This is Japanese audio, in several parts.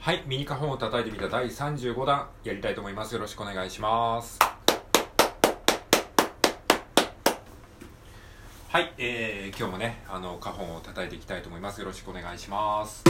はい、ミニカホンを叩いてみた第35弾やりたいと思います。よろしくお願いします。はい、えー、今日もね、あの、カホンを叩いていきたいと思います。よろしくお願いします。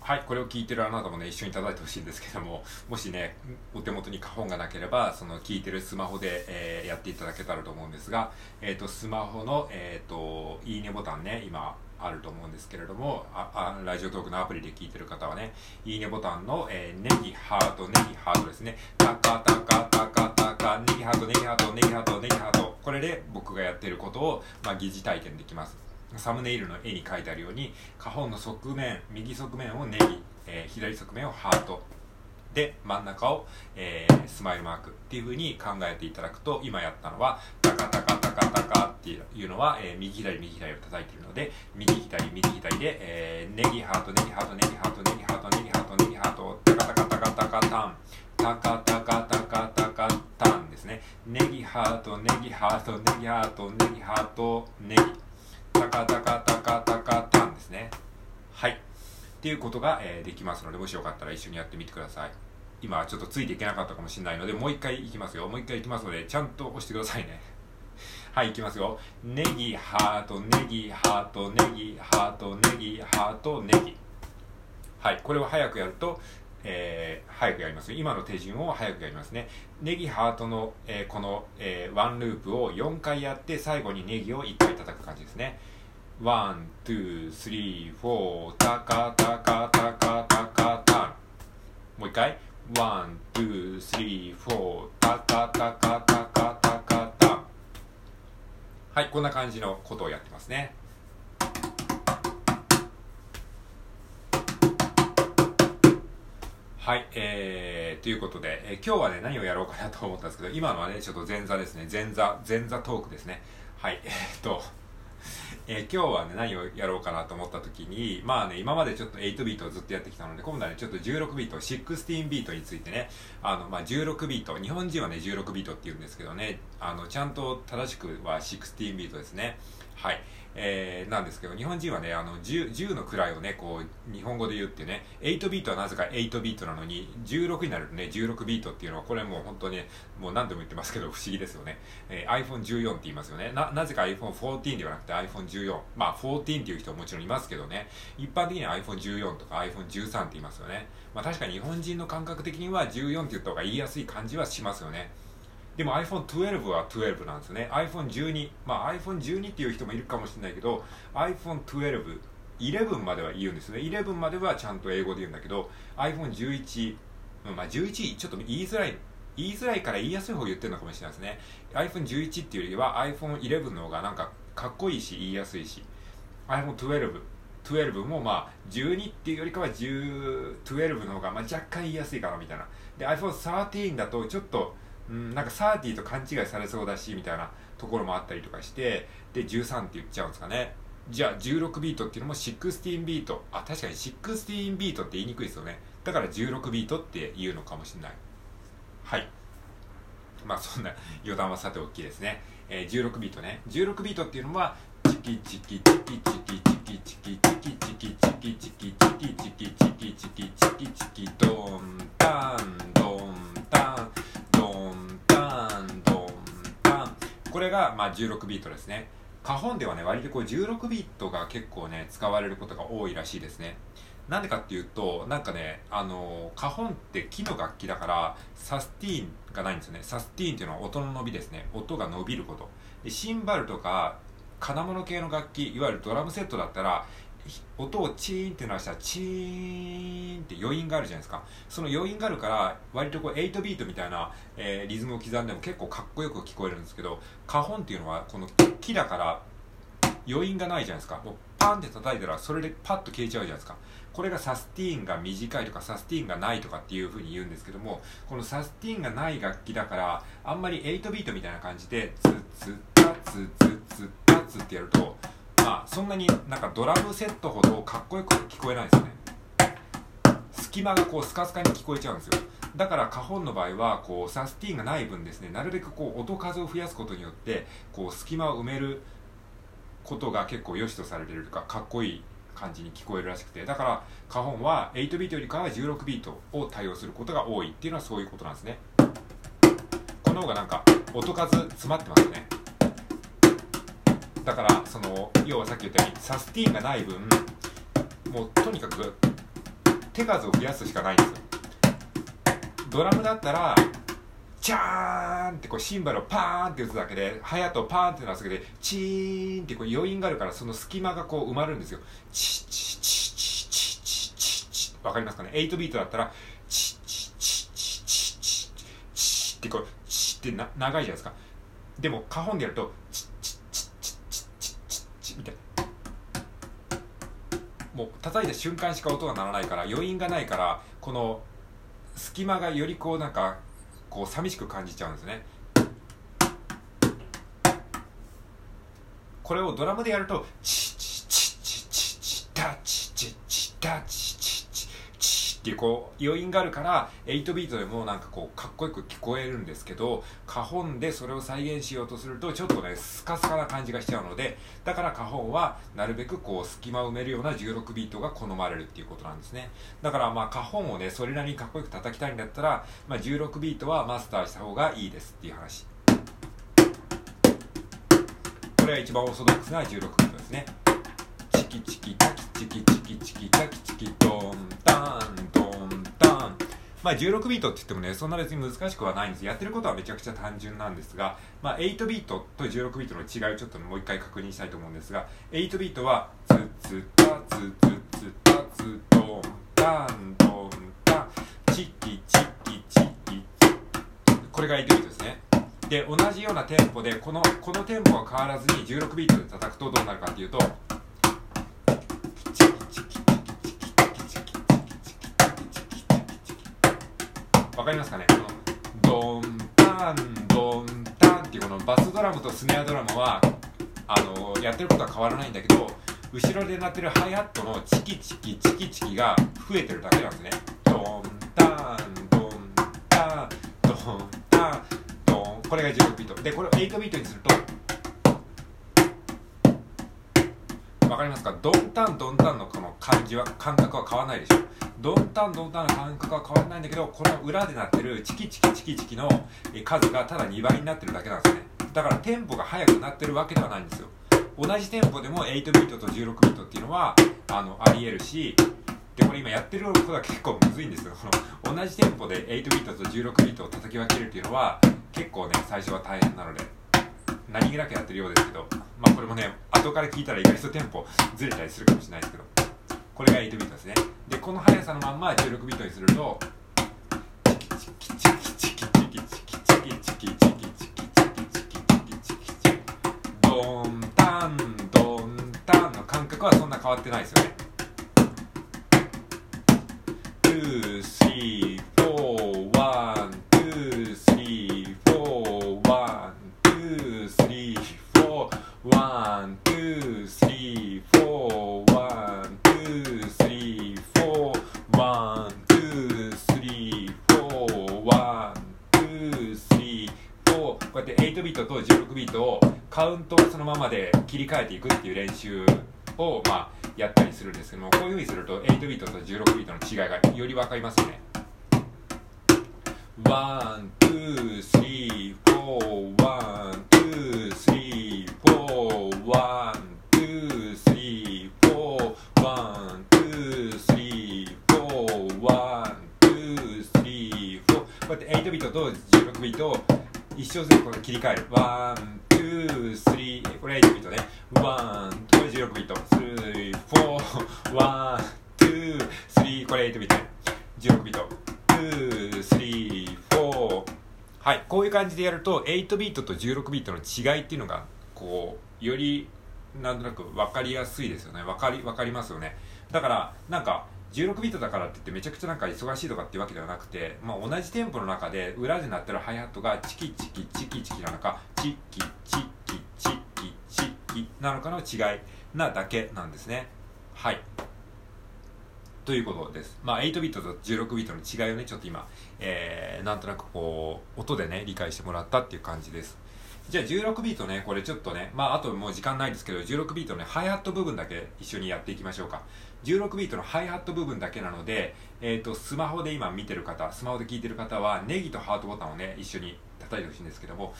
はい、これを聞いてるあなたもね、一緒に叩いてほしいんですけども、もしね、お手元に花本がなければ、その聞いてるスマホで、えーやっていただけたらと思うんですが、えっ、と、スマホの、えっ、と、いいねボタンね、今、あると思うんですけれどもああ、ラジオトークのアプリで聞いてる方はね、いいねボタンの、えーネギ、ハート、ネギ、ハートですね。タカタカタカタカ、ネギハート、ネギハート、ネギハート、ネギハート。これで僕がやってることを、まあ、疑似体験できます。サムネイルの絵に書いてあるように花本の側面右側面をネギ、えー左側面をハートで真ん中を、えースマイルマークっていう風に考えていただくと今やったのはタカタカカタカっていうのは、えー右左右左を叩いているので右左右左で、えーネギハートネギハートネギハートネギハートネギハートネギハートタカタカタカタカタンタカタカタカタカタンですねネギハートネギハートネギハートネギハートネギタカタカタカタカタンですねはいっていうことが、えーできますのでもしよかったら一緒にやってみてください今ちょっとついていけなかったかもしれないのでもう一回いきますよもう一回いきますのでちゃんと押してくださいねはいいきますよ。ネギハートネギハートネギハートネギハートネギ。はいこれを早くやるとえー早くやります今の手順を早くやりますね。ネギハートの、えーこの、えーワンループを4回やって最後にネギを1回叩く感じですね。 One, two, three, four、タカタカタカタカタン。もう一回。ワン、ツー、スリー、フォー、タカタカタカタカタはい、こんな感じのことをやってますねはい、えー、ということで、えー今日はね、何をやろうかなと思ったんですけど、今のはね、ちょっと前座ですね。前座、前座トークですね。はい、えーっと、えー今日はね、何をやろうかなと思った時に、まあね、今までちょっと8ビートをずっとやってきたので、今度はね、ちょっと16ビート、16ビートについてね、あの、まあ、16ビート、日本人はね、16ビートって言うんですけどね、あの、ちゃんと正しくは16ビートですね。はい。えー、なんですけど、日本人はね、あの、10, 10の位をね、こう、日本語で言ってね、8ビートはなぜか8ビートなのに、16になるとね、16ビートっていうのは、これもう本当に、もう何度も言ってますけど、不思議ですよね。えー iPhone14 って言いますよね。な、なぜか iPhone14 ではなくて iPhone14。まあ、14っていう人ももちろんいますけどね、一般的には iPhone14 とか iPhone13 って言いますよね。まあ、確かに日本人の感覚的には14って言った方が言いやすい感じはしますよね。でも iPhone12 は12なんですね。iPhone12 まあ iPhone12 っていう人もいるかもしれないけど iPhone12 11までは言うんですね。11まではちゃんと英語で言うんだけど iPhone11 まあ11ちょっと言いづらい言いづらいから言いやすい方言ってるのかもしれないですね。iPhone11 っていうよりは iPhone11 の方がなんかかっこいいし言いやすいし。iPhone12 12もまあ12っていうよりかは10 12の方がまあ若干言いやすいかなみたいな。で iPhone13 だとちょっとうん、なんか30と勘違いされそうだしみたいなところもあったりとかしてで13って言っちゃうんですかね。じゃあ16ビートっていうのも16ビート。あ確かに16ビートって言いにくいですよね。だから16ビートって言うのかもしれない。はい。まあそんな余談はさておきですね、えー16ビートね。16ビートっていうのはチキチキチキチキチキチキチキチキチキまあ16ビートですね。カホンではね割とこう16ビートが結構ね使われることが多いらしいですね。なんでかっていうとなんかねあのカホンって木の楽器だからサスティーンがないんですよね。サスティーンっていうのは音の伸びですね。音が伸びること。でシンバルとか金物系の楽器いわゆるドラムセットだったら音をチーンって鳴らしたらチーンって余韻があるじゃないですか。その余韻があるから割とこう8ビートみたいな、えーリズムを刻んでも結構かっこよく聞こえるんですけどカホンっていうのはこの木だから余韻がないじゃないですか。もうパンって叩いたらそれでパッと消えちゃうじゃないですか。これがサスティーンが短いとかサスティーンがないとかっていうふうに言うんですけどもこのサスティーンがない楽器だからあんまり8ビートみたいな感じでツッツッタツッツッツッタツってやるとまあそんなになんかドラムセットほどかっこよく聞こえないですよね。隙間がこうスカスカに聞こえちゃうんですよ。だから花本の場合はこうサスティンがない分ですねなるべくこう音数を増やすことによってこう隙間を埋めることが結構良しとされてるとかかっこいい感じに聞こえるらしくて。だから花本は8ビートよりかは16ビートを対応することが多いっていうのはそういうことなんですね。この方がなんか音数詰まってますね。だからその要はさっき言ったようにサスティーンがない分もうとにかく手数を増やすしかないんですよ。ドラムだったらチャーンってこうシンバルをパーンって打つだけでハヤとパーンって鳴らすだけでチーンってこう余韻があるからその隙間がこう埋まるんですよ。チッチッチッチッチッチッチッチッわかりますかね8ビートだったらチッチッチッチッチッチッチッってこうチッってな長いじゃないですかでも花本でやるとチッチみたいもう叩いた瞬間しか音が鳴らないから余韻がないからこの隙間がよりこうなんかこう寂しく感じちゃうんですね。これをドラムでやるとチチチチチチタチチチタチチチチっていうこう余韻があるから8ビートでもなんかこうかっこよく聞こえるんですけど花本でそれを再現しようとするとちょっとねスカスカな感じがしちゃうのでだから花本はなるべくこう隙間を埋めるような16ビートが好まれるっていうことなんですね。だからまあ花本をねそれなりにかっこよく叩きたいんだったら、まあ、16ビートはマスターした方がいいですっていう話。これが一番オーソドックスな16ビートですね。キチキタキチキチキチキタキチキドンタンドンタンまあ16ビートって言ってもねそんな別に難しくはないんですやってることはめちゃくちゃ単純なんですが、まあ、8ビートと16ビートの違いをちょっともう一回確認したいと思うんですが8ビートはツツタツツツタツドンタンドンタンチキチキチキこれが8ビートですねで同じようなテンポでこのこのテンポが変わらずに16ビートで叩くとどうなるかっていうとわかりますかね？このドンタンドンタンっていうこのバスドラムとスネアドラムはあのやってることは変わらないんだけど後ろで鳴ってるハイハットのチキチキチキチキが増えてるだけなんですね。ドンタンドンタンドンタンドンこれが16ビート。でこれを8ビートにするとわかりますか？ドンタンドンタンのこの感じは感覚は変わらないでしょ。ドンタンドンタンの感覚は変わらないんだけどこの裏で鳴ってるチキチキチキチキの数がただ2倍になってるだけなんですね。だからテンポが速くなってるわけではないんですよ。同じテンポでも8ビートと16ビートっていうのはあのありえるしでこれ今やってることは結構むずいんですよ。この同じテンポで8ビートと16ビートを叩き分けるっていうのは結構ね最初は大変なので何気なくやってるようですけどまあこれもね後から聞いたら意外とテンポずれたりするかもしれないですけどこれが8ビートですね。でこの速さのまんま16ビートにするとチキチキチキチキチキチキチキチキチキチキチキチキチキチキチキドンタンドンタンの感覚はそんな変わってないですよねこうやって8ビートと16ビートをカウントをそのままで切り替えていくっていう練習をまあやったりするんですけどもこういうふうにすると8ビートと16ビートの違いがより分かりますよね one, two, three, four, one, two, three, four, one, two, three, four, one, two, three, four, one, two, three, four。こうやって8ビートと16ビートを一小節ずつこれ切り替える。 One, two, three、これ8ビートね。 One、これ16ビート。スリー、フォー、ワン、ツー、スリー、これ8ビートね。16ビート。はいこういう感じでやると8ビートと16ビートの違いっていうのがこうよりなんとなく分かりやすいですよね分かり分かりますよねだからなんか16ビートだからって言ってめちゃくちゃなんか忙しいとかっていうわけではなくて、まあ、同じテンポの中で裏で鳴ってるハイハットがチキチキチキチキなのかチキチキチキチキなのかの違いなだけなんですねはいということです。まあ、8ビートと16ビートの違いをね、ちょっと今、えー、なんとなくこう、音でね、理解してもらったっていう感じです。じゃあ16ビートね、これちょっとね、まああともう時間ないですけど、16ビートのね、ハイハット部分だけ一緒にやっていきましょうか。16ビートのハイハット部分だけなので、えっ、ー、と、スマホで今見てる方、スマホで聞いてる方は、ネギとハートボタンをね、一緒に叩いてほしいんですけども、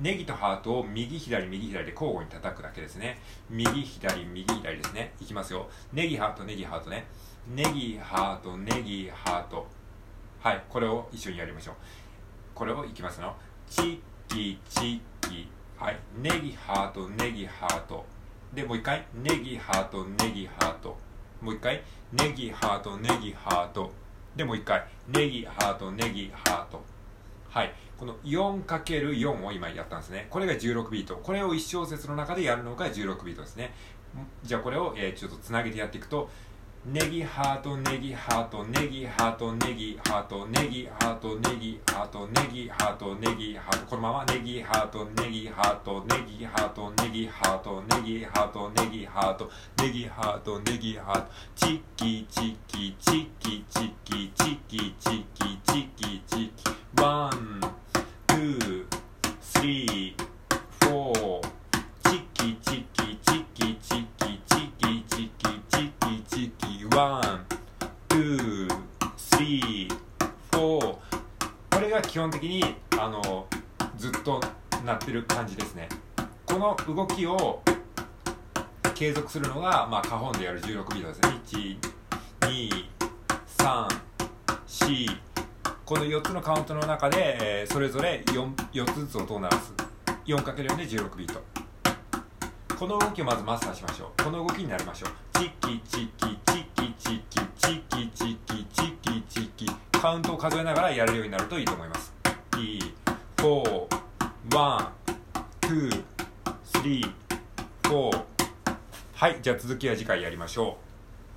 ネギとハートを右左右左で交互に叩くだけですね。右左右左ですね。いきますよ。ネギハートネギハートね。ネギハートネギハート。はい、これを一緒にやりましょう。これをいきますよ。チッキチッキ。はい、ネギハートネギハート。で、もう一回、ネギハートネギハート。もう一回、ネギハートネギハート。で、もう一回、ネギハートネギハート。はい。この 4×4 を今やったんですね。これが16ビート。これを1小節の中でやるのが16ビートですね。じゃあこれを、えー、ちょっとつなげてやっていくと、ネギハートネギハートネギハートネギハートネギハートネギハートネギハートネギハート。このままネギハートネギハートネギハートネギハートネギハートネギハートネギハートネギハートチッキチキチキチキチキチキチキチキ one two three four チッキチッキチッキチッキチッキチッキチッキチッキワンツースリーフォーこれが基本的にあのずっとなってる感じですね。この動きを継続するのが、まあ、カホンでやる16ビートですね。1234この4つのカウントの中で、えー、それぞれ 4, 4つずつ音を鳴らす。4×4 で16ビート。この動きをまずマスターしましょう。この動きになりましょう。チッキチッキチキチキチキチキチキチキカウントを数えながらやるようになるといいと思います。4 1 2 3 4はいじゃあ続きは次回やりましょう。